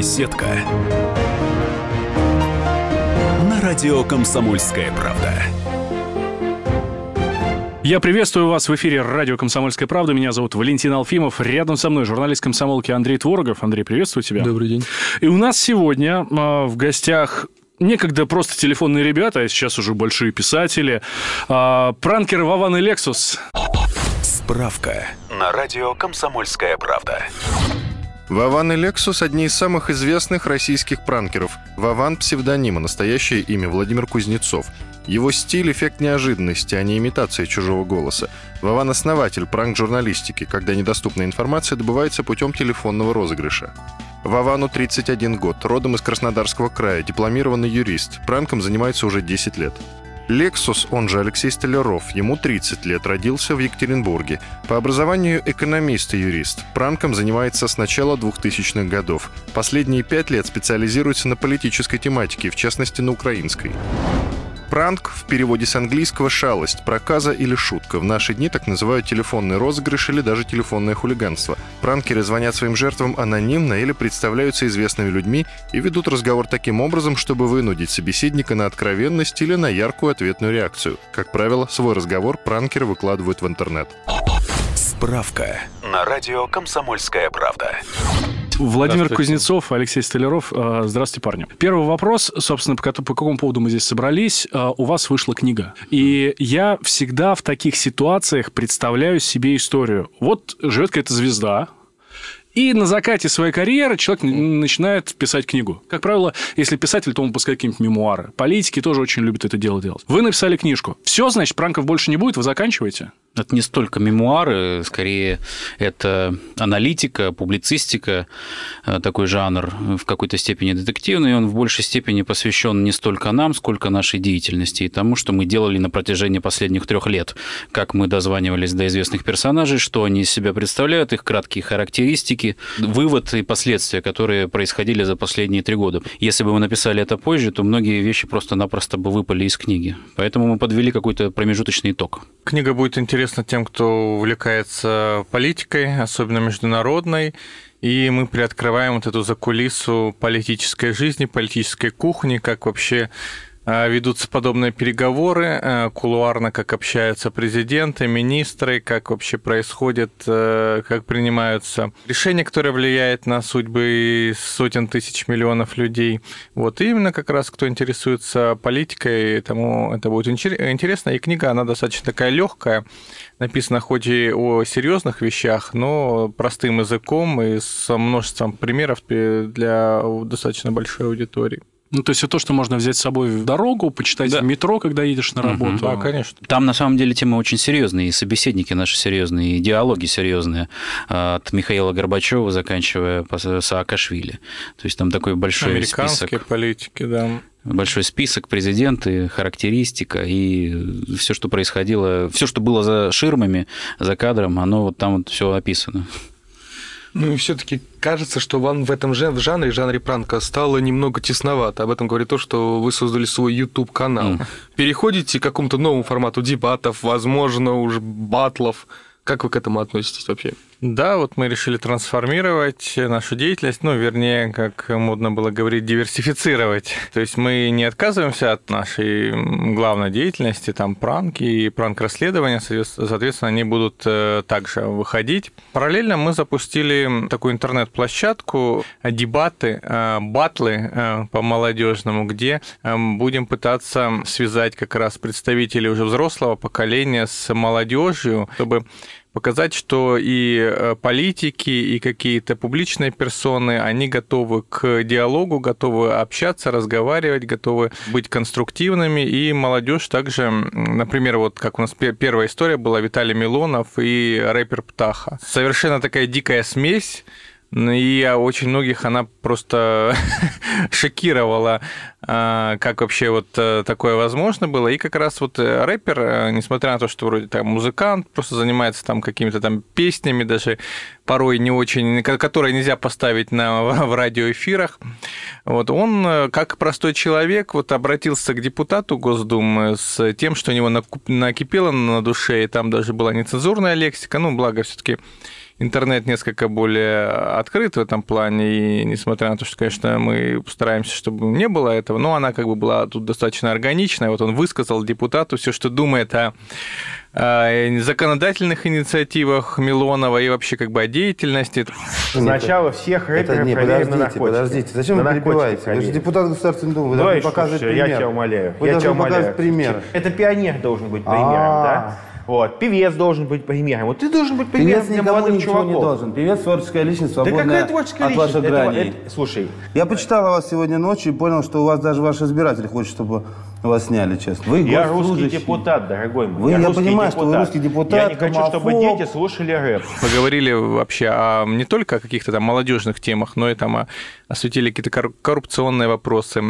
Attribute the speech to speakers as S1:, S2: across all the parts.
S1: Беседка. На радио «Комсомольская правда».
S2: Я приветствую вас в эфире радио «Комсомольская правда». Меня зовут Валентин Алфимов. Рядом со мной журналист комсомолки Андрей Творогов. Андрей, приветствую тебя.
S3: Добрый день.
S2: И у нас сегодня э, в гостях некогда просто телефонные ребята, а сейчас уже большие писатели. Э, пранкеры Вован и Лексус.
S1: Справка на радио «Комсомольская правда».
S4: Вован и Лексус – одни из самых известных российских пранкеров. Вован – псевдоним, а настоящее имя – Владимир Кузнецов. Его стиль – эффект неожиданности, а не имитация чужого голоса. Вован – основатель пранк-журналистики, когда недоступная информация добывается путем телефонного розыгрыша. Вовану 31 год, родом из Краснодарского края, дипломированный юрист. Пранком занимается уже 10 лет. Лексус, он же Алексей Столяров, ему 30 лет, родился в Екатеринбурге. По образованию экономист и юрист. Пранком занимается с начала 2000-х годов. Последние пять лет специализируется на политической тематике, в частности на украинской. Пранк в переводе с английского «шалость», проказа или шутка. В наши дни так называют телефонный розыгрыш или даже телефонное хулиганство. Пранкеры звонят своим жертвам анонимно или представляются известными людьми и ведут разговор таким образом, чтобы вынудить собеседника на откровенность или на яркую ответную реакцию. Как правило, свой разговор пранкеры выкладывают в интернет.
S1: Справка на радио «Комсомольская правда».
S2: Владимир Кузнецов, Алексей Столяров. Э, Здравствуйте, парни. Первый вопрос, собственно, по, по какому поводу мы здесь собрались. Э, У вас вышла книга. И я всегда в таких ситуациях представляю себе историю. Вот живет какая-то звезда, и на закате своей карьеры человек начинает писать книгу. Как правило, если писатель, то он выпускает какие-нибудь мемуары. Политики тоже очень любят это дело делать. Вы написали книжку. Все, значит, пранков больше не будет, вы заканчиваете?
S5: Это не столько мемуары, скорее это аналитика, публицистика, э, такой жанр, в какой-то степени детективный, он в большей степени посвящен не столько нам, сколько нашей деятельности и тому, что мы делали на протяжении последних трех лет, как мы дозванивались до известных персонажей, что они из себя представляют, их краткие характеристики, вывод и последствия, которые происходили за последние три года. Если бы мы написали это позже, то многие вещи просто-напросто бы выпали из книги. Поэтому мы подвели какой-то промежуточный итог.
S3: Книга будет интересна тем, кто увлекается политикой, особенно международной. И мы приоткрываем вот эту закулису политической жизни, политической кухни, как вообще ведутся подобные переговоры, кулуарно, как общаются президенты, министры, как вообще происходит, как принимаются решения, которые влияют на судьбы сотен тысяч миллионов людей. Вот и именно как раз кто интересуется политикой, тому это будет интересно. И книга, она достаточно такая легкая, написана хоть и о серьезных вещах, но простым языком и с множеством примеров для достаточно большой аудитории.
S2: Ну, то есть это то, что можно взять с собой в дорогу, почитать да. в метро, когда едешь на работу. Угу.
S3: Да, конечно.
S5: Там на самом деле темы очень серьезные, и собеседники наши серьезные, и диалоги серьезные. От Михаила Горбачева, заканчивая Саакашвили. То есть там такой большой
S3: Американские
S5: список.
S3: политики, да
S5: большой список, президенты, характеристика и все, что происходило, все, что было за ширмами, за кадром, оно вот там вот все описано.
S6: Ну и все-таки кажется, что вам в этом жанре, в жанре пранка, стало немного тесновато. Об этом говорит то, что вы создали свой YouTube канал. Mm. Переходите к какому-то новому формату дебатов, возможно, уже батлов. Как вы к этому относитесь вообще?
S3: Да, вот мы решили трансформировать нашу деятельность, ну, вернее, как модно было говорить, диверсифицировать. То есть мы не отказываемся от нашей главной деятельности, там пранки и пранк-расследования, соответственно, они будут э, также выходить. Параллельно мы запустили такую интернет-площадку, дебаты, э, батлы э, по молодежному, где будем пытаться связать как раз представителей уже взрослого поколения с молодежью, чтобы показать, что и э, политики, и какие-то публичные персоны, они готовы к диалогу, готовы общаться, разговаривать, готовы быть конструктивными, и молодежь также, например, вот как у нас первая история была Виталий Милонов и рэпер Птаха. Совершенно такая дикая смесь, и очень многих она просто шокировала, а, как вообще вот э, такое возможно было. И как раз вот э, рэпер, э, несмотря на то, что вроде там музыкант, просто занимается там какими-то там песнями, даже порой не очень, которые нельзя поставить на, в радиоэфирах, вот он, как простой человек, вот обратился к депутату Госдумы с тем, что у него накипело на душе, и там даже была нецензурная лексика, ну, благо все таки интернет несколько более открыт в этом плане, и несмотря на то, что, конечно, мы постараемся, чтобы не было этого, но она как бы была тут достаточно органичная. Вот он высказал депутату все, что думает о законодательных инициативах Милонова и вообще как бы о деятельности.
S7: Сначала всех рэперов
S8: не, подождите,
S7: на наркотики.
S8: подождите. Зачем
S7: На
S8: вы перебиваете? Вы же депутат Государственной Думы, вы
S7: Давай,
S8: должны показывать
S7: слушай,
S8: пример.
S7: я тебя умоляю.
S8: Вы
S7: я
S8: должны
S7: тебя умоляю.
S8: пример.
S7: Это пионер должен быть примером,
S8: А.
S7: да? Вот. Певец должен быть примером. Вот ты должен быть примером
S8: Певец
S7: для
S8: никому
S7: молодых
S8: ничего
S7: чуваков.
S8: не должен. Певец творческая личность,
S7: Да
S8: свободная
S7: какая творческая
S8: от
S7: личность?
S8: ваших
S7: Это-
S8: граней.
S7: это- слушай,
S8: Я почитал о вас сегодня ночью и понял, что у вас даже ваши избиратели хотят, чтобы вас сняли, честно. Вы
S7: я русский депутат, дорогой мой.
S8: Вы- я
S7: русский
S8: понимаю, что вы
S7: депутат.
S8: русский депутат,
S7: Я не хочу, чтобы дети слушали рэп.
S3: Поговорили вообще о, не только о каких-то там молодежных темах, но и там о- осветили какие-то корру- коррупционные вопросы,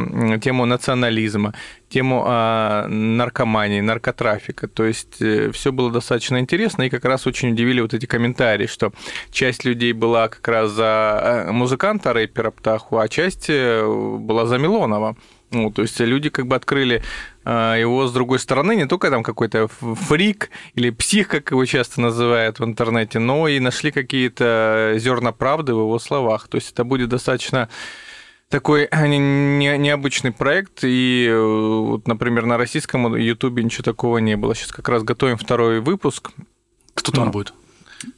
S3: тему национализма, тему о наркомании, наркотрафика. То есть все было достаточно интересно, и как раз очень удивили вот эти комментарии, что часть людей была как раз за э, музыканта, рэпера Птаху, а часть э, была за Милонова. Ну, то есть люди как бы открыли э, его с другой стороны, не только там какой-то фрик или псих, как его часто называют в интернете, но и нашли какие-то зерна правды в его словах. То есть это будет достаточно такой не- необычный проект, и э, вот, например, на российском Ютубе ничего такого не было. Сейчас как раз готовим второй выпуск.
S2: Кто там
S3: Ну,
S2: будет?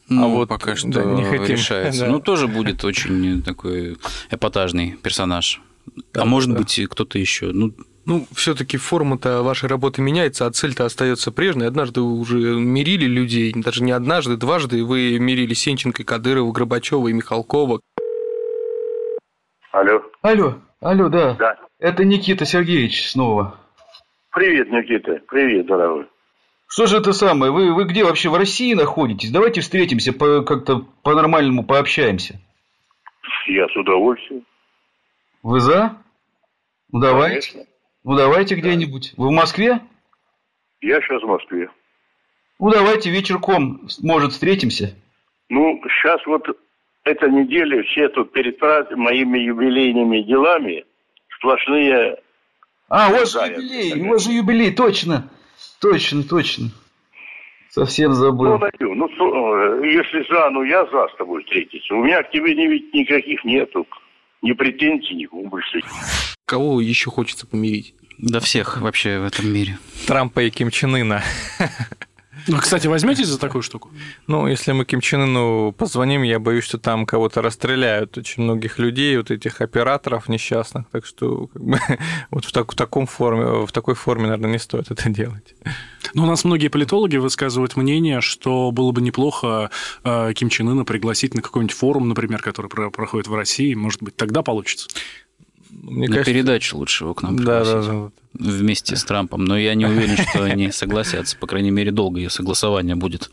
S5: Ну,
S3: А вот,
S5: пока что
S3: да, не хотим.
S5: решается.
S3: Да.
S5: Ну, тоже будет очень такой эпатажный персонаж.
S3: Да,
S5: а может
S3: да.
S5: быть, и кто-то еще. Ну,
S6: Ну, все-таки форма-то вашей работы меняется, а цель-то остается прежней. Однажды вы уже мирили людей, даже не однажды, дважды вы мирили Сенченко, Кадырова, Горбачева и Михалкова.
S9: Алло.
S10: Алло, алло, да.
S9: Да.
S10: Это Никита Сергеевич снова.
S9: Привет, Никита. Привет, дорогой.
S10: Что же это самое? Вы, вы где вообще в России находитесь? Давайте встретимся, по, как-то по-нормальному пообщаемся.
S9: Я с удовольствием.
S10: Вы за? Ну давайте.
S9: Конечно.
S10: Ну давайте где-нибудь. Вы в Москве?
S9: Я сейчас в Москве.
S10: Ну давайте вечерком, может, встретимся.
S9: Ну, сейчас вот эта неделя все тут перед моими юбилейными делами сплошные...
S10: А, у вас же юбилей, у вас же юбилей, точно. Точно, точно. Совсем
S9: Ну,
S10: забыл.
S9: Ну, что, э, если за, ну я за с тобой встретиться. У меня к тебе не, ведь никаких нету. Ни претензий, ни больше.
S6: Кого еще хочется помирить?
S5: до всех вообще в этом мире.
S3: Трампа и Ким Чен Ына.
S2: Ну, кстати, возьметесь за такую штуку?
S3: Ну, если мы Ким Чен Ыну позвоним, я боюсь, что там кого-то расстреляют, очень многих людей, вот этих операторов несчастных, так что как бы, вот в, так- в таком форме, в такой форме, наверное, не стоит это делать.
S2: Ну, у нас многие политологи высказывают мнение, что было бы неплохо э, Ким Чен Ына пригласить на какой-нибудь форум, например, который про- проходит в России. Может быть, тогда получится.
S3: Мне
S5: На
S3: кажется,
S5: передачу лучше его к нам
S3: да,
S5: пригласить.
S3: да, да.
S5: Вместе с Трампом. Но я не уверен, что они согласятся. По крайней мере, долгое согласование будет.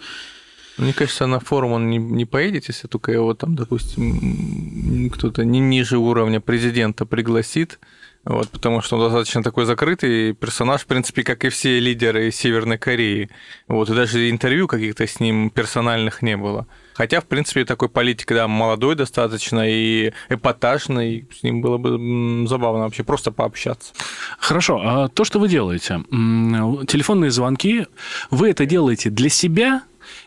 S3: Мне кажется, на форум он не, не поедет, если только его там, допустим, кто-то не ниже уровня президента пригласит. Вот, потому что он достаточно такой закрытый персонаж, в принципе, как и все лидеры Северной Кореи. Вот, и даже интервью каких-то с ним персональных не было. Хотя, в принципе, такой политик, да, молодой достаточно и эпатажный. С ним было бы забавно вообще просто пообщаться.
S2: Хорошо, а то, что вы делаете, телефонные звонки, вы это делаете для себя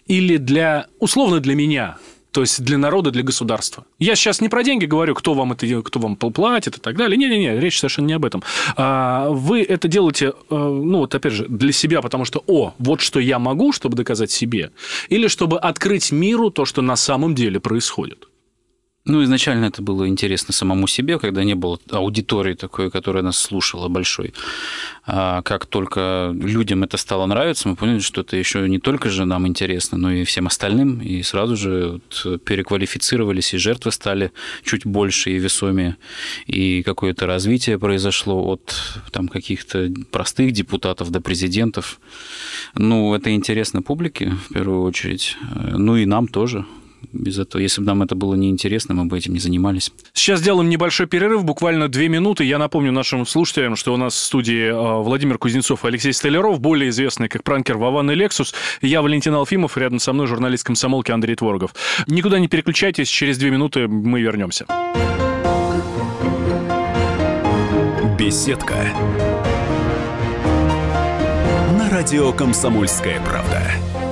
S2: или для, условно, для меня? То есть для народа, для государства. Я сейчас не про деньги говорю, кто вам это, кто вам платит и так далее. Не-не-не, речь совершенно не об этом. А вы это делаете, э, ну вот опять же, для себя, потому что, о, вот что я могу, чтобы доказать себе, или чтобы открыть миру то, что на самом деле происходит.
S5: Ну, изначально это было интересно самому себе, когда не было аудитории такой, которая нас слушала большой. А как только людям это стало нравиться, мы поняли, что это еще не только же нам интересно, но и всем остальным. И сразу же вот переквалифицировались, и жертвы стали чуть больше и весомее. И какое-то развитие произошло от там, каких-то простых депутатов до президентов. Ну, это интересно публике, в первую очередь. Ну, и нам тоже без этого. Если бы нам это было неинтересно, мы бы этим не занимались.
S2: Сейчас сделаем небольшой перерыв, буквально две минуты. Я напомню нашим слушателям, что у нас в студии э, Владимир Кузнецов и Алексей Столяров, более известный как пранкер Вован и Лексус. Я Валентин Алфимов, рядом со мной журналист комсомолки Андрей Творогов. Никуда не переключайтесь, через две минуты мы вернемся.
S1: Беседка. На радио «Комсомольская правда».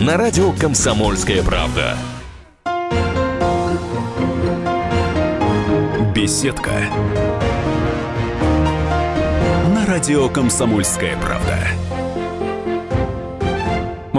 S11: на радио «Комсомольская правда».
S1: Беседка. На радио «Комсомольская правда».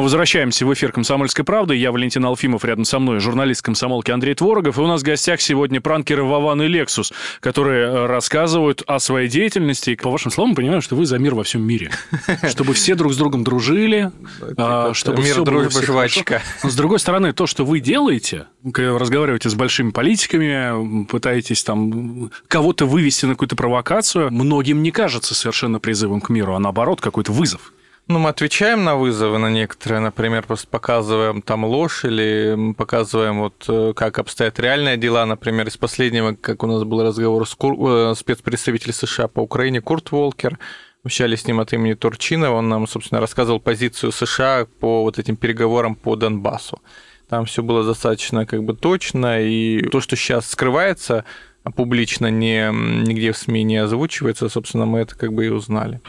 S2: Мы возвращаемся в эфир «Комсомольской правды». Я Валентин Алфимов, рядом со мной журналист комсомолки Андрей Творогов. И у нас в гостях сегодня пранкеры Вован и Лексус, которые э, рассказывают о своей деятельности. По вашим словам, понимаю, что вы за мир во всем мире. Чтобы все друг с другом дружили, а, чтобы
S3: Мир,
S2: все
S3: дружба, жвачка.
S2: Но с другой стороны, то, что вы делаете, когда разговариваете с большими политиками, пытаетесь там кого-то вывести на какую-то провокацию, многим не кажется совершенно призывом к миру, а наоборот, какой-то вызов.
S3: Ну, мы отвечаем на вызовы, на некоторые, например, просто показываем там ложь или показываем вот э, как обстоят реальные дела. Например, из последнего, как у нас был разговор с Кур... э, спецпредставителем США по Украине Курт Волкер, общались с ним от имени Турчинова, он нам, собственно, рассказывал позицию США по вот этим переговорам по Донбассу. Там все было достаточно как бы точно, и то, что сейчас скрывается а публично, не, нигде в СМИ не озвучивается, собственно, мы это как бы и узнали.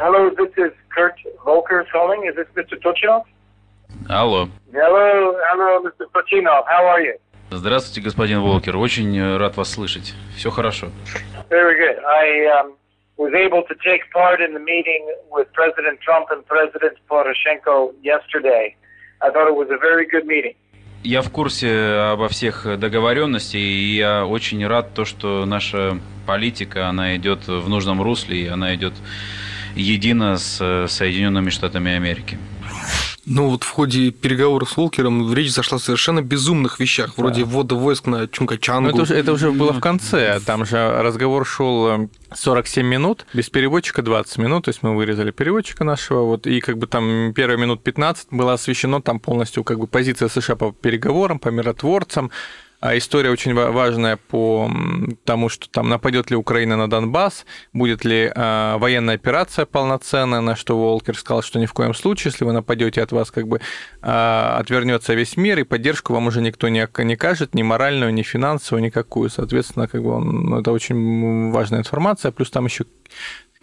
S12: Hello, this is Kurt Volker calling. Is this Mr. Tochinov?
S5: Алло.
S12: Hello, hello, Mr. Tochinov. How are you?
S5: Здравствуйте, господин Волкер. Очень э, рад вас слышать. Все хорошо.
S12: Very good. I um, was able to take part in the meeting with President Trump and President Poroshenko yesterday. I thought it was a very good meeting.
S5: Я в курсе обо всех договоренностях, и я очень рад то, что наша политика, она идет в нужном русле, и она идет едино с э, Соединенными Штатами Америки.
S6: Ну вот в ходе переговоров с Волкером речь зашла о совершенно безумных вещах, вроде ввода войск на Чунгачангу.
S3: Ну, это, уже, это уже было в конце. Там же разговор шел 47 минут, без переводчика 20 минут. То есть мы вырезали переводчика нашего. Вот, и как бы там первые минут 15 было освещено там полностью как бы позиция США по переговорам, по миротворцам. А история очень ва- важная по тому, что там нападет ли Украина на Донбасс, будет ли а, военная операция полноценная, на что Волкер сказал, что ни в коем случае, если вы нападете, от вас как бы а, отвернется весь мир, и поддержку вам уже никто не, не кажет, ни моральную, ни финансовую, никакую. Соответственно, как бы он, это очень важная информация. Плюс там еще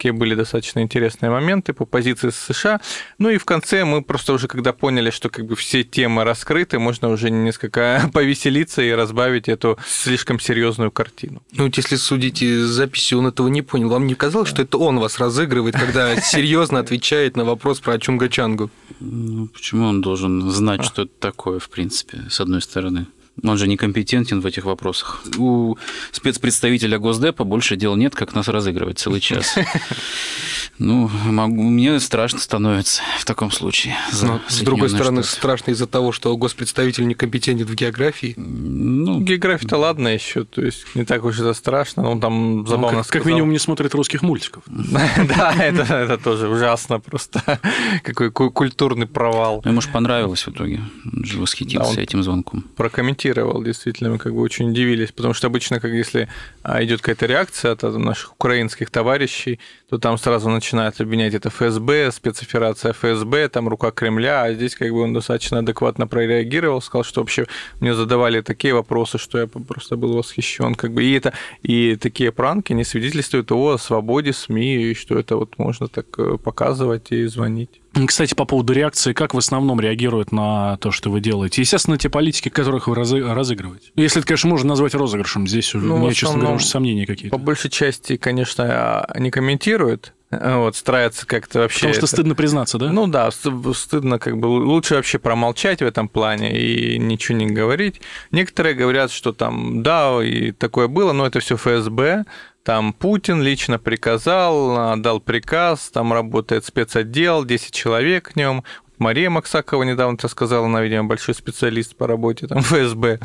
S3: такие были достаточно интересные моменты по позиции США. Ну и в конце мы просто уже, когда поняли, что как бы все темы раскрыты, можно уже несколько повеселиться и разбавить эту слишком серьезную картину.
S6: Ну, вот если судить из записи, он этого не понял. Вам не казалось, что это он вас разыгрывает, когда серьезно отвечает на вопрос про Чунгачангу?
S5: Ну, почему он должен знать, что это такое, в принципе, с одной стороны? Он же некомпетентен в этих вопросах. У спецпредставителя Госдепа больше дел нет, как нас разыгрывать целый час. Ну, могу, мне страшно становится в таком случае. за
S6: Но, с другой стороны,
S5: Штаты.
S6: страшно из-за того, что госпредставитель некомпетентен в географии.
S5: Ну,
S3: География-то ладно еще, то есть не так уж это страшно. Он там
S2: Он
S3: забавно
S2: как, как
S3: сказал.
S2: минимум не смотрит русских мультиков.
S3: Да, это, это тоже ужасно просто. Какой ку- культурный провал.
S5: ему же понравилось в итоге. Он же восхитился этим звонком.
S3: прокомментировал, действительно, мы как бы очень удивились, потому что обычно, как если а, идет какая-то реакция от наших украинских товарищей, то там сразу начинают обвинять это ФСБ, спецоперация ФСБ, там рука Кремля, а здесь как бы он достаточно адекватно прореагировал, сказал, что вообще мне задавали такие вопросы, что я просто был восхищен, как бы и это и такие пранки не свидетельствуют о свободе СМИ, и что это вот можно так э, показывать и звонить.
S2: Кстати, по поводу реакции, как в основном реагируют на то, что вы делаете? Естественно, те политики, которых вы разы- разыгрываете. Если это, конечно, можно назвать розыгрышем, здесь уже,
S3: Ну,
S2: у меня, честно говоря, уже сомнения какие-то.
S3: По большей части, конечно, не комментируют, вот, стараются как-то вообще...
S2: Потому что
S3: это-
S2: стыдно признаться, да?
S3: Ну да, ст- стыдно, как бы лучше вообще промолчать в этом плане и ничего не говорить. Некоторые говорят, что там, да, и такое было, но это все ФСБ, там Путин лично приказал, дал приказ, там работает спецотдел, 10 человек в нем. Мария Максакова недавно рассказала, она, видимо, большой специалист по работе там ФСБ.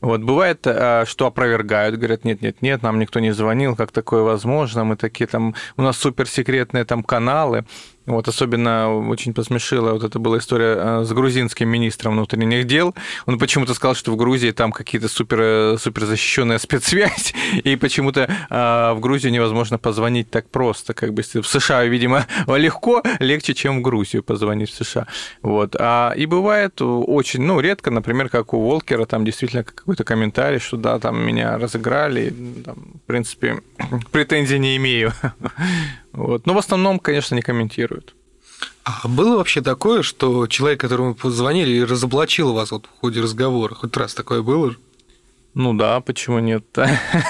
S3: Вот бывает, а, что опровергают, говорят, нет, нет, нет, нам никто не звонил, как такое возможно, мы такие там, у нас суперсекретные там каналы. Вот особенно очень посмешила вот это была история э, с грузинским министром внутренних дел. Он почему-то сказал, что в Грузии там какие-то супер, супер защищенная спецсвязь, и почему-то э, в Грузию невозможно позвонить так просто. Как бы в США, видимо, легко, легче, чем в Грузию позвонить в США. Вот. А, и бывает очень, ну, редко, например, как у Волкера, там действительно какой-то комментарий, что да, там меня разыграли, там, принципе, претензий не имею. Вот. Но в основном, конечно, не комментируют.
S6: А было вообще такое, что человек, которому позвонили, разоблачил вас вот в ходе разговора? Хоть раз такое было?
S3: Ну да, почему нет?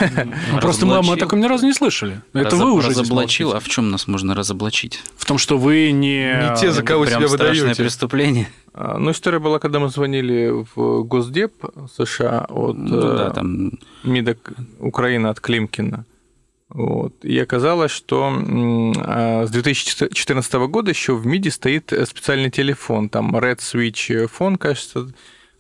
S2: Просто мы, мы о таком ни разу не слышали. Это вы уже
S5: разоблачил. А в чем нас можно разоблачить?
S2: В том, что вы не...
S6: Не те, за кого себя выдаете.
S5: преступление.
S3: Ну, история была, когда мы звонили в Госдеп США от ну, да, э, там... МИДа Украины от Климкина. Вот. И оказалось, что а, с 2014 года еще в МИДе стоит специальный телефон, там Red Switch Phone, кажется,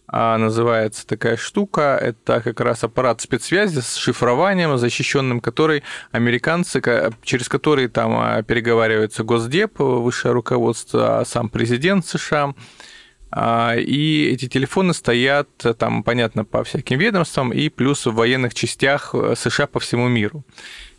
S3: а, называется такая штука. Это как раз аппарат спецсвязи с шифрованием, защищенным который американцы, через который там переговаривается Госдеп, высшее руководство, сам президент США. И эти телефоны стоят там, понятно, по всяким ведомствам и плюс в военных частях э, США по всему миру.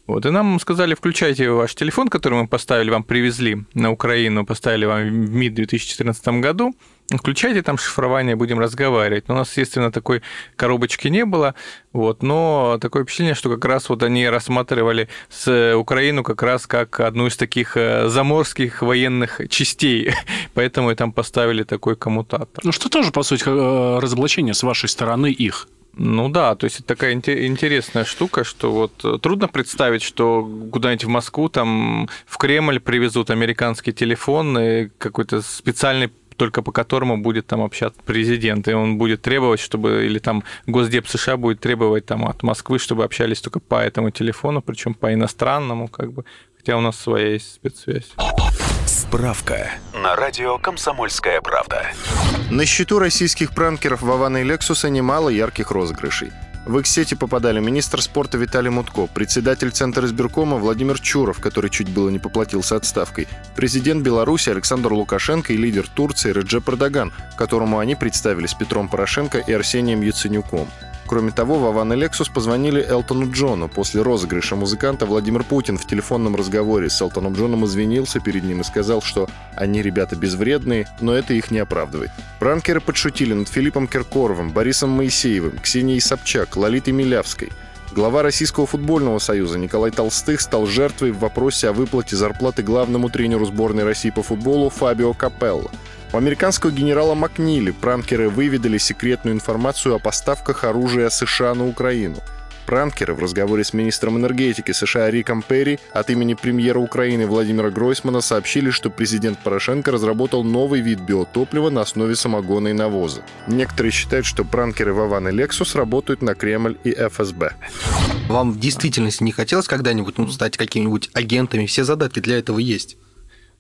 S3: Вот, и нам сказали, включайте ваш телефон, который мы поставили, вам привезли на Украину, поставили вам в МИД в 2014 году, включайте там шифрование, будем разговаривать. Но у нас, естественно, такой коробочки не было, вот, но такое впечатление, что как раз вот они рассматривали с Украину как раз как одну из таких э, заморских военных частей, поэтому и там поставили такой коммутатор.
S2: Ну, что тоже, по сути, э, разоблачение с вашей стороны их.
S3: Ну да, то есть это такая интересная штука, что вот э, трудно представить, что куда-нибудь в Москву, там в Кремль привезут американский телефон и какой-то специальный только по которому будет там общаться президент, и он будет требовать, чтобы, или там Госдеп США будет требовать там от Москвы, чтобы общались только по этому телефону, причем по иностранному, как бы, хотя у нас своя есть спецсвязь.
S1: Справка на радио «Комсомольская правда».
S4: На счету российских пранкеров Вована и Лексуса немало ярких розыгрышей. В их сети попадали министр спорта Виталий Мутко, председатель Центра избиркома Владимир Чуров, который чуть было не поплатился отставкой, президент Беларуси Александр Лукашенко и лидер Турции Реджеп Эрдоган, которому они представились Петром Порошенко и Арсением Яценюком. Кроме того, Вован и Лексус позвонили Элтону Джону. После розыгрыша музыканта Владимир Путин в телефонном разговоре с Элтоном Джоном извинился перед ним и сказал, что они ребята безвредные, но это их не оправдывает. Пранкеры подшутили над Филиппом Киркоровым, Борисом Моисеевым, Ксенией Собчак, Лолитой Милявской. Глава Российского футбольного союза Николай Толстых стал жертвой в вопросе о выплате зарплаты главному тренеру сборной России по футболу Фабио Капелло. У американского генерала Макнили пранкеры выведали секретную информацию о поставках оружия США на Украину. Пранкеры в разговоре с министром энергетики США Риком Перри от имени премьера Украины Владимира Гройсмана сообщили, что президент Порошенко разработал новый вид биотоплива на основе самогона и навоза. Некоторые считают, что пранкеры Вован и Лексус работают на Кремль и ФСБ.
S6: Вам в действительности не хотелось когда-нибудь ну, стать какими-нибудь агентами? Все задатки для этого есть.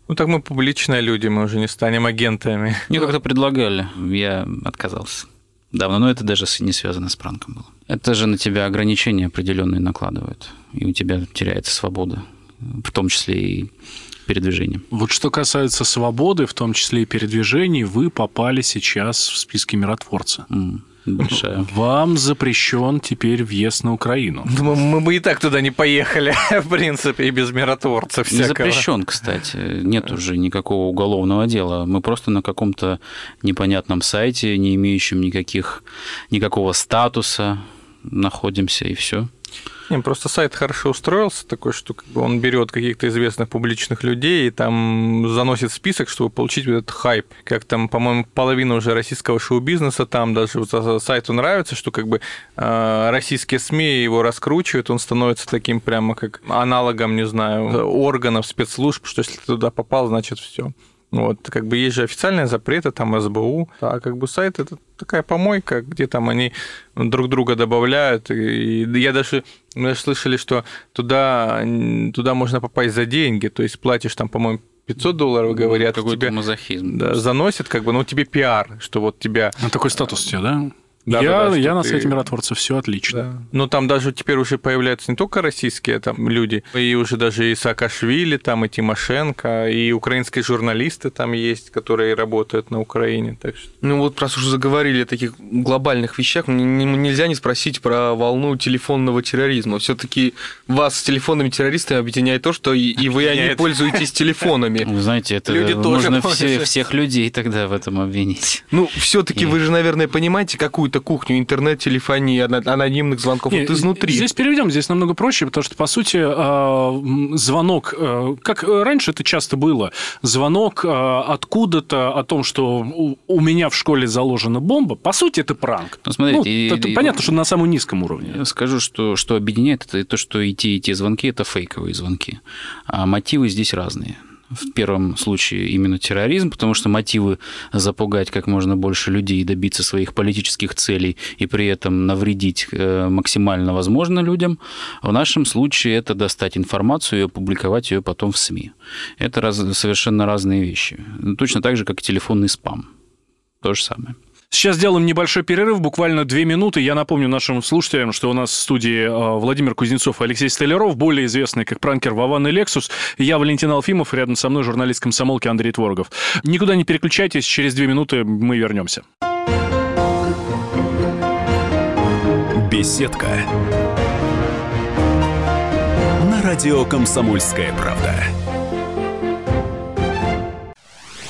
S3: Ну так мы публичные люди, мы уже не станем агентами.
S5: Мне как-то предлагали, я отказался. Давно, но это даже не связано с пранком было. Это же на тебя ограничения определенные накладывают, и у тебя теряется свобода, в том числе и передвижением.
S2: Вот что касается свободы, в том числе и передвижений, вы попали сейчас в списки миротворца. Mm
S5: большая.
S2: Вам запрещен теперь въезд на Украину.
S3: Мы, мы бы и так туда не поехали, в принципе, и без миротворцев всякого.
S5: Не запрещен, кстати. Нет уже никакого уголовного дела. Мы просто на каком-то непонятном сайте, не имеющем никаких, никакого статуса находимся, и все.
S3: Не, просто сайт хорошо устроился, такой, что как бы он берет каких-то известных публичных людей и там заносит список, чтобы получить вот этот хайп. Как там, по-моему, половина уже российского шоу-бизнеса там даже вот сайту нравится, что как бы э, российские СМИ его раскручивают, он становится таким прямо как аналогом, не знаю, органов спецслужб, что если ты туда попал, значит все. Вот, как бы есть же официальные запреты, там СБУ, а как бы сайт это такая помойка, где там они друг друга добавляют. И я даже, мы даже слышали, что туда, туда можно попасть за деньги, то есть платишь там, по-моему, 500 долларов, говорят,
S5: какой
S3: тебе
S5: мазохизм.
S3: Да, заносят, как бы, ну, тебе пиар, что вот тебя...
S2: Ну, такой статус у тебя, да?
S3: Да,
S2: я,
S3: да, да,
S2: я на
S3: ты-
S2: сайте миротворцев, все отлично.
S3: Да. Но там даже теперь уже появляются не только российские там люди, и уже даже и Саакашвили, там и Тимошенко, и украинские журналисты там есть, которые работают на Украине. Так что
S6: Ну вот раз уже заговорили о таких глобальных вещах, нельзя не спросить про волну телефонного терроризма. Все-таки вас с телефонными террористами объединяет то, что и, и вы и они пользуетесь телефонами.
S5: Вы знаете, это
S3: Люди
S5: можно
S3: тоже.
S5: все- всех людей тогда в этом обвинить.
S6: Ну, все-таки
S5: И-
S6: вы же, наверное, понимаете какую-то кухню интернет-телефонии, ана- анонимных звонков
S2: Не,
S6: вот изнутри.
S2: Здесь переведем, здесь намного проще, потому что, по сути, э, звонок, э, как раньше это часто было, звонок э, откуда-то о том, что у- меня в школе заложена бомба, по сути, это пранк.
S5: Ну, смотрите,
S2: Ну,
S5: и-
S2: это
S5: и-
S2: понятно, что на самом низком уровне.
S5: Я скажу, что, что объединяет, это то, что и те, и те звонки – это фейковые звонки. А мотивы здесь разные. В первом случае именно терроризм, потому что мотивы запугать как можно больше людей и добиться своих политических целей и при этом навредить э, максимально возможно людям. В нашем случае это достать информацию и опубликовать ее потом в СМИ. Это раз- совершенно разные вещи. Точно так же, как телефонный спам. То же самое.
S2: Сейчас сделаем небольшой перерыв, буквально две минуты. Я напомню нашим слушателям, что у нас в студии э, Владимир Кузнецов и Алексей Столяров, более известный как пранкер Вован и Лексус. Я Валентин Алфимов, рядом со мной журналист комсомолки Андрей Творогов. Никуда не переключайтесь, через две минуты мы вернемся.
S1: Беседка. На радио «Комсомольская правда».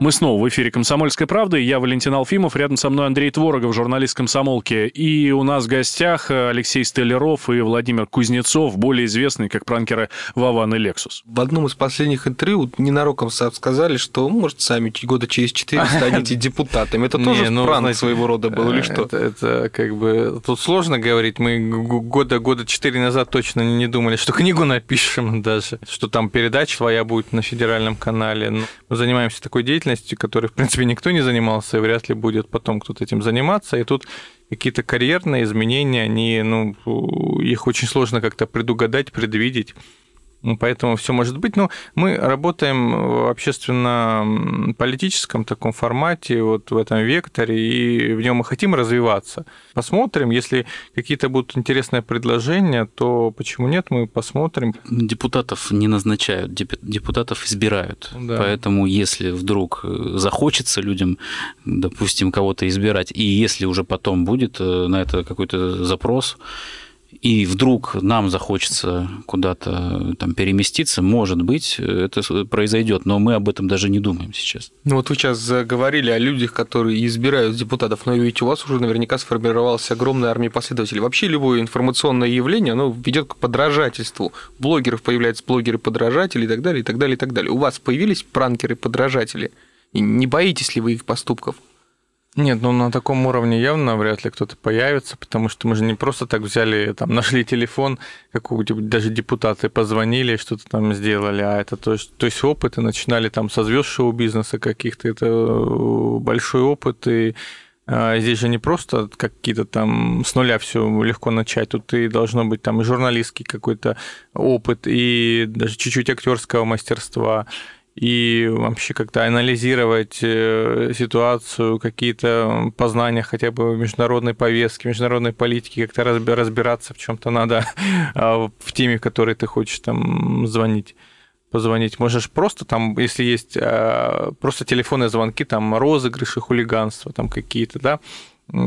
S2: Мы снова в эфире «Комсомольской правды». Я Валентин Алфимов, рядом со мной Андрей Творогов, журналист «Комсомолки». И у нас в гостях э, Алексей Столяров и Владимир Кузнецов, более известные как пранкеры Вован и Лексус.
S6: В одном из последних интервью ненароком сказали, что, может, сами года через четыре станете депутатами. Это тоже
S3: ну,
S6: пранк своего рода был или
S3: э,
S6: что?
S3: Это, как бы тут сложно говорить. Мы г- года года четыре назад точно не думали, что книгу напишем даже, что там передача твоя будет на федеральном канале. Мы занимаемся такой деятельностью, которой, в принципе, никто не занимался, и вряд ли будет потом кто-то этим заниматься. И тут какие-то карьерные изменения, они, ну, их очень сложно как-то предугадать, предвидеть. Ну, Поэтому все может быть. Но мы работаем в общественно-политическом таком формате, вот в этом векторе, и в нем мы хотим развиваться. Посмотрим, если какие-то будут интересные предложения, то почему нет, мы посмотрим.
S5: Депутатов не назначают, деп- депутатов избирают.
S3: Да.
S5: Поэтому если вдруг э, захочется людям, допустим, кого-то избирать, и если уже потом будет э, на это какой-то запрос, и вдруг нам захочется куда-то там переместиться, может быть, это произойдет, но мы об этом даже не думаем сейчас.
S6: Ну вот вы сейчас заговорили о людях, которые избирают депутатов, но ведь у вас уже наверняка сформировалась огромная армия последователей. Вообще любое информационное явление, оно ведет к подражательству. Блогеров появляются блогеры-подражатели и так далее, и так далее, и так далее. У вас появились пранкеры-подражатели? Не боитесь ли вы их поступков?
S3: Нет, ну на таком уровне явно вряд ли кто-то появится, потому что мы же не просто так взяли, там, нашли телефон какого-нибудь, даже депутаты позвонили, что-то там сделали, а это то есть, то есть опыт, и начинали там со звезд шоу-бизнеса каких-то, это э, большой опыт, и а, Здесь же не просто какие-то там с нуля все легко начать. Тут и должно быть там и журналистский какой-то опыт, и даже чуть-чуть актерского мастерства, и вообще как-то анализировать э, ситуацию, какие-то познания хотя бы международной повестке, международной политике, как-то разби- разбираться в чем-то надо а, в теме, в которой ты хочешь там звонить позвонить. Можешь просто там, если есть э, просто телефонные звонки, там розыгрыши, хулиганство, там какие-то, да,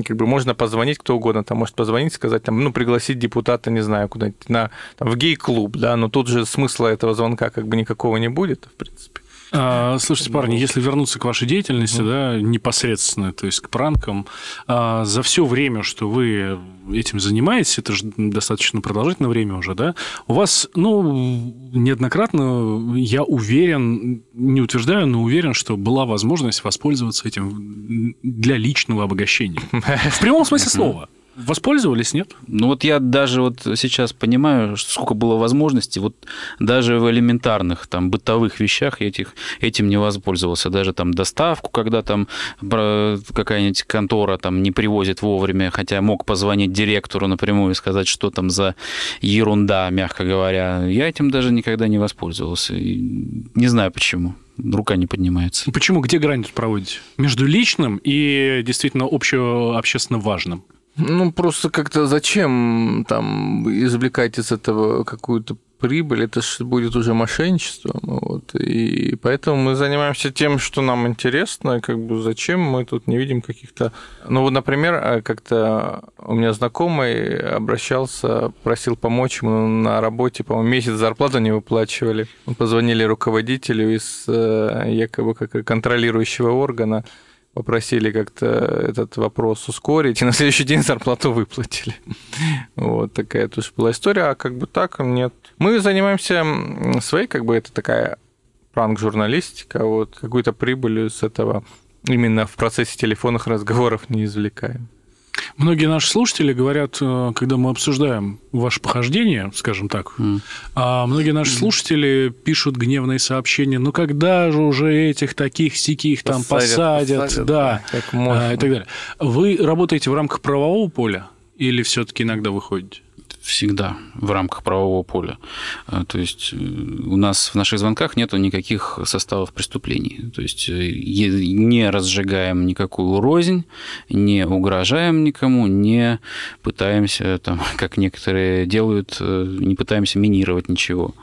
S3: как бы можно позвонить кто угодно, там может позвонить, сказать, там, ну, пригласить депутата, не знаю, куда-нибудь на, там, в гей-клуб, да, но тут же смысла этого звонка как бы никакого не будет, в принципе.
S2: А, слушайте, парни, если вернуться к вашей деятельности, да, непосредственно, то есть к пранкам, а, за все время, что вы этим занимаетесь, это же достаточно продолжительное время уже, да, у вас, ну, неоднократно, я уверен, не утверждаю, но уверен, что была возможность воспользоваться этим для личного обогащения. В прямом смысле слова. Воспользовались, нет?
S5: Ну вот я даже вот сейчас понимаю, сколько было возможностей, вот даже в элементарных там бытовых вещах я этих, этим не воспользовался. Даже там доставку, когда там какая-нибудь контора там не привозит вовремя, хотя мог позвонить директору напрямую и сказать, что там за ерунда, мягко говоря. Я этим даже никогда не воспользовался. И не знаю почему рука не поднимается.
S2: Почему? Где грань проводите? Между личным и действительно общего, общественно важным?
S3: Ну, просто как-то зачем там извлекать из этого какую-то прибыль, это же будет уже мошенничество. Вот. И поэтому мы занимаемся тем, что нам интересно, как бы зачем мы тут не видим каких-то... Ну, вот, например, э, как-то у меня знакомый обращался, просил помочь ему на работе, по-моему, месяц зарплату не выплачивали. Позвонили руководителю из э, якобы как контролирующего органа, попросили как-то этот вопрос ускорить, и на следующий день зарплату выплатили. Вот такая тоже была история, а как бы так нет. Мы занимаемся своей, как бы это такая пранк-журналистика, вот какую-то прибыль с этого именно в процессе телефонных разговоров не извлекаем.
S2: Многие наши слушатели говорят, э, когда мы обсуждаем ваше похождение, скажем так, mm. а многие наши mm. слушатели пишут гневные сообщения, ну когда же уже этих таких сиких там посадят, посадят да, как а, и так далее. Вы работаете в рамках правового поля или все-таки иногда выходите?
S5: Всегда в рамках правового поля. Э, то есть э, у нас в наших звонках нет никаких составов преступлений. То есть э, не разжигаем никакую рознь, не угрожаем никому, не пытаемся, там, как некоторые делают, не пытаемся минировать ничего.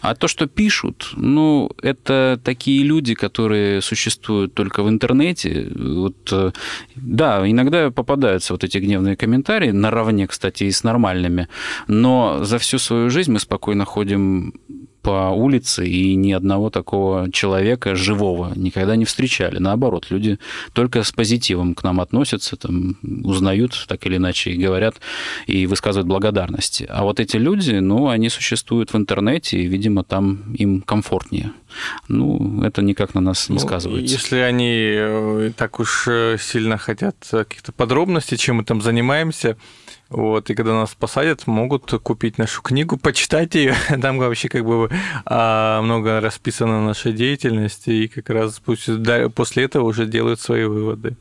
S5: А то, что пишут, ну, это такие люди, которые существуют только в интернете. Вот, да, иногда попадаются вот эти гневные комментарии, наравне, кстати, и с нормальными, но за всю свою жизнь мы спокойно ходим по улице, и ни одного такого человека живого никогда не встречали. Наоборот, люди только с позитивом к нам относятся, там, узнают так или иначе и говорят, и высказывают благодарности. А вот эти люди, ну, они существуют в интернете, и, видимо, там им комфортнее. Ну, это никак на нас не ну, сказывается.
S3: Если они э, так уж э, сильно хотят каких-то подробностей, чем мы там занимаемся, вот, и когда нас посадят, могут купить нашу книгу, почитать ее. Там вообще как бы а, много расписано нашей деятельности, и как раз после этого уже делают свои выводы.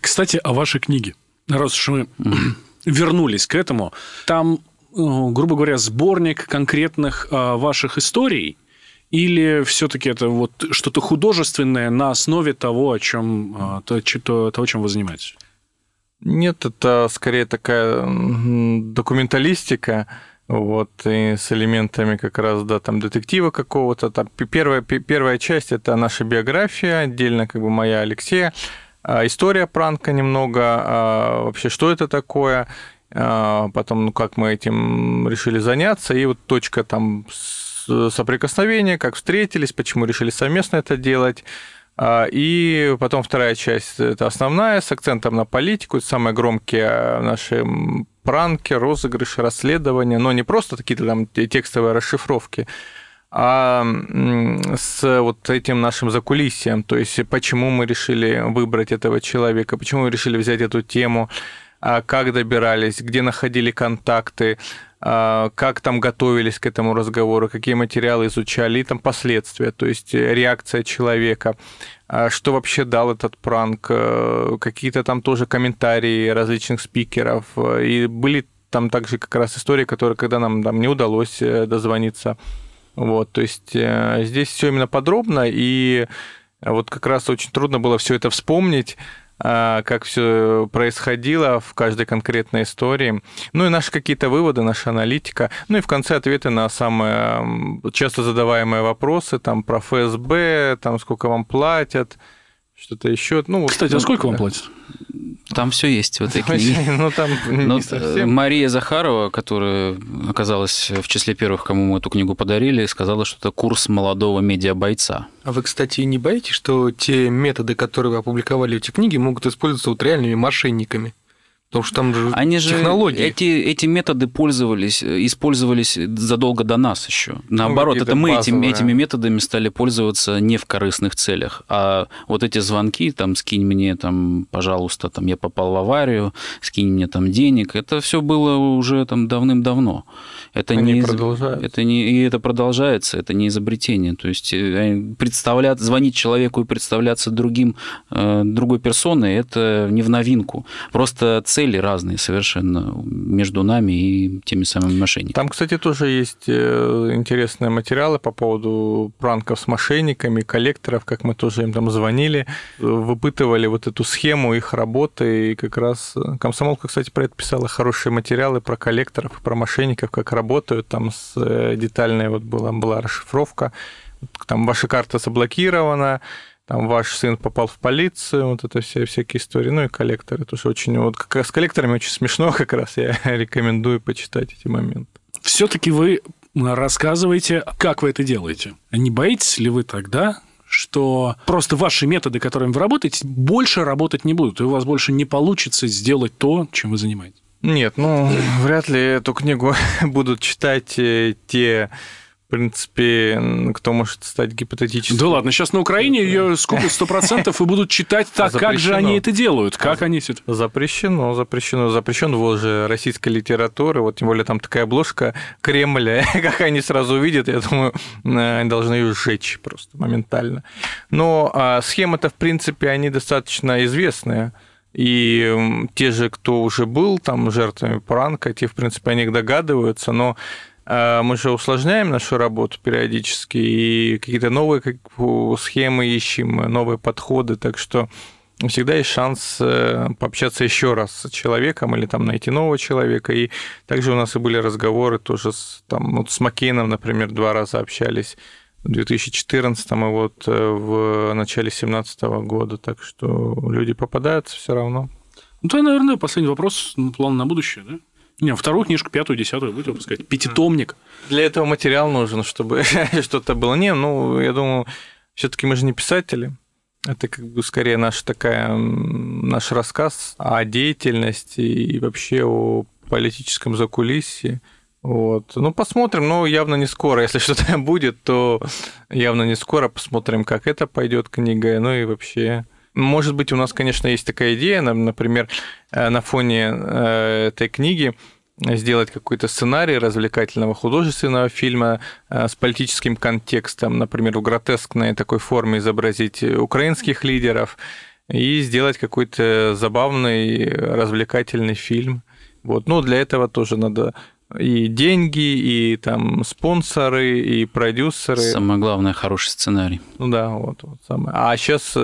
S2: Кстати, о вашей книге. Раз уж мы вернулись к этому, там, э, грубо говоря, сборник конкретных а, ваших историй, или все-таки это вот что-то художественное на основе того, о чем, а, того, чем вы занимаетесь?
S3: Нет, это скорее такая документалистика, вот, и с элементами как раз, да, там, детектива какого-то. Там, первая, первая часть – это наша биография, отдельно как бы моя Алексея, а, история пранка немного, а, вообще, что это такое, а, потом, ну, как мы этим решили заняться, и вот точка там соприкосновения, как встретились, почему решили совместно это делать, и потом вторая часть – это основная, с акцентом на политику, это самые громкие наши пранки, розыгрыши, расследования, но не просто какие-то там текстовые расшифровки, а с вот этим нашим закулисьем, то есть почему мы решили выбрать этого человека, почему мы решили взять эту тему, а как добирались, где находили контакты, а, как там готовились к этому разговору, какие материалы изучали, и там последствия, то есть э, реакция человека, а, что вообще дал этот пранк, э, какие-то там тоже комментарии различных спикеров, э, и были там также как раз истории, которые, когда нам там не удалось дозвониться, вот, то есть здесь все именно подробно, и вот как раз очень трудно было все это вспомнить, а, как все происходило в каждой конкретной истории. Ну и наши какие-то выводы, наша аналитика. Ну и в конце ответы на самые часто задаваемые вопросы, там про ФСБ, там сколько вам платят, что-то еще. Ну,
S2: Кстати, а сколько вам платят?
S5: Там все есть в этой книге. Ну, там Но не совсем. Мария Захарова, которая оказалась в числе первых, кому мы эту книгу подарили, сказала, что это курс молодого медиабойца.
S6: А вы, кстати, не боитесь, что те методы, которые вы опубликовали в эти книги, могут использоваться вот реальными мошенниками? Потому что там же
S5: Они же
S6: технологии.
S5: Эти, эти методы пользовались, использовались задолго до нас еще. Наоборот,
S3: какие-то
S5: это мы
S3: базовые.
S5: этими методами стали пользоваться не в корыстных целях. А вот эти звонки, там, скинь мне, там, пожалуйста, там, я попал в аварию, скинь мне там денег, это все было уже там давным-давно. Это
S3: Они
S5: не,
S3: продолжаются.
S5: это не и это продолжается, это не изобретение. То есть э, представлять, звонить человеку и представляться другим, э, другой персоной, это не в новинку. Просто цели разные совершенно между нами и теми самыми мошенниками.
S3: Там, кстати, тоже есть э, интересные материалы по поводу пранков с мошенниками, коллекторов, как мы тоже им там звонили, выпытывали вот эту схему их работы, и как раз э, комсомолка, кстати, про это писала хорошие материалы про коллекторов, и про мошенников, как работают, там с э, детальная вот была, была расшифровка, там ваша карта заблокирована, там ваш сын попал в полицию, вот это все всякие истории, ну и коллекторы тоже очень, вот как раз с коллекторами очень смешно как раз, я рекомендую почитать эти моменты.
S2: Все-таки вы рассказываете, как вы это делаете. Не боитесь ли вы тогда, что просто ваши методы, которыми вы работаете, больше работать не будут, и у вас больше не получится сделать то, чем вы занимаетесь?
S3: Нет, ну, вряд ли эту книгу будут читать э, те, в принципе, кто может стать гипотетически.
S2: Да ладно, сейчас на Украине ее скупят 100% и будут читать так, как же они это делают, как они все это...
S3: Запрещено, запрещено, запрещен ввоз же российской литературы, вот тем более там такая обложка Кремля, как они сразу увидят, я думаю, они должны ее сжечь просто моментально. Но а, схемы-то, в принципе, они достаточно известные. И те же, кто уже был там жертвами пранка, те, в принципе, о них догадываются, но мы же усложняем нашу работу периодически и какие-то новые как, схемы ищем, новые подходы, так что всегда есть шанс э, пообщаться еще раз с человеком или там найти нового человека. И также у нас и были разговоры тоже с, там, вот с Маккейном, например, два раза общались в 2014 и вот э, в начале 2017 года. Так что люди попадаются все равно.
S2: Ну, то, наверное, последний вопрос, ну, план на будущее, да? Не, вторую книжку, пятую, десятую будете выпускать. Пятитомник.
S3: Для этого материал нужен, чтобы что-то было. Не, ну, я думаю, все-таки мы же не писатели. Это как бы скорее наш такая, наш рассказ о деятельности и вообще о политическом закулисье. Вот. Ну, посмотрим, но явно не скоро. Если что-то будет, то явно не скоро. Посмотрим, как это пойдет книга. Ну и вообще. Может быть, у нас, конечно, есть такая идея, нам, например, э, на фоне э, этой книги сделать какой-то сценарий развлекательного художественного фильма э, с политическим контекстом, например, в гротескной такой форме изобразить украинских лидеров и сделать какой-то забавный развлекательный фильм. Вот. Ну, для этого тоже надо и деньги, и там спонсоры, и продюсеры.
S5: Самое главное, хороший сценарий.
S3: Ну да, вот, вот самое. А сейчас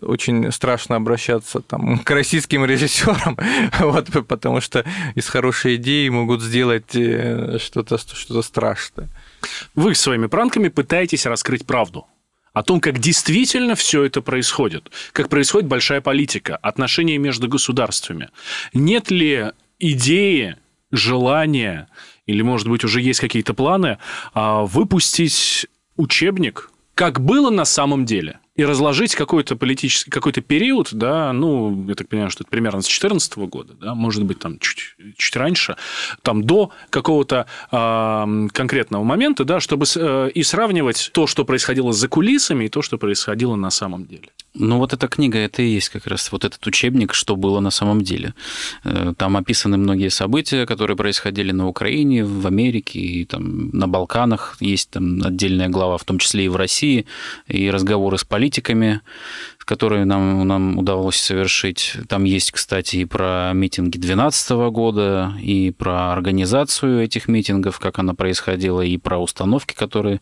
S3: очень страшно обращаться там, к российским режиссерам, вот, потому что из хорошей идеи могут сделать э, что-то что страшное.
S2: Вы своими пранками пытаетесь раскрыть правду о том, как действительно все это происходит, как происходит большая политика, отношения между государствами. Нет ли идеи, желания, или, может быть, уже есть какие-то планы, а, выпустить учебник, как было на самом деле, и разложить какой-то политический, какой-то период, да, ну, я так понимаю, что это примерно с 2014 года, да, может быть, там чуть, чуть раньше, там до какого-то э, конкретного момента, да, чтобы э, и сравнивать то, что происходило за кулисами, и то, что происходило на самом деле.
S5: Ну, вот эта книга, это и есть как раз вот этот учебник, что было на самом деле. Там описаны многие события, которые происходили на Украине, в Америке, и там на Балканах. Есть там отдельная глава, в том числе и в России, и разговоры с политиками, которые нам, нам удалось совершить. Там есть, кстати, и про митинги 2012 года, и про организацию этих митингов, как она происходила, и про установки, которые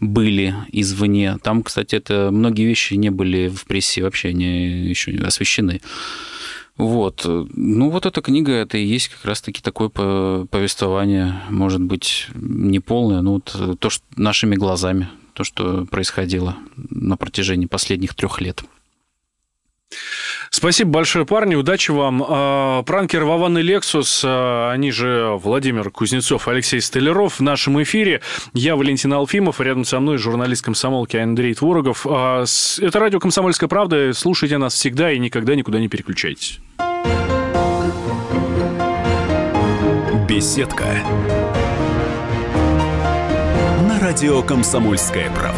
S5: были извне. Там, кстати, это многие вещи не были в прессе вообще не еще не освещены. Вот. Ну, вот эта книга, это и есть как раз-таки такое повествование, может быть, не полное, но вот то, что нашими глазами, то, что происходило на протяжении последних трех лет.
S2: Спасибо большое, парни. Удачи вам. Пранкер Вован и Лексус, они же Владимир Кузнецов, Алексей Столяров в нашем эфире. Я Валентин Алфимов, рядом со мной журналист комсомолки Андрей Творогов. Это радио «Комсомольская правда». Слушайте нас всегда и никогда никуда не переключайтесь.
S1: Беседка. На радио «Комсомольская правда».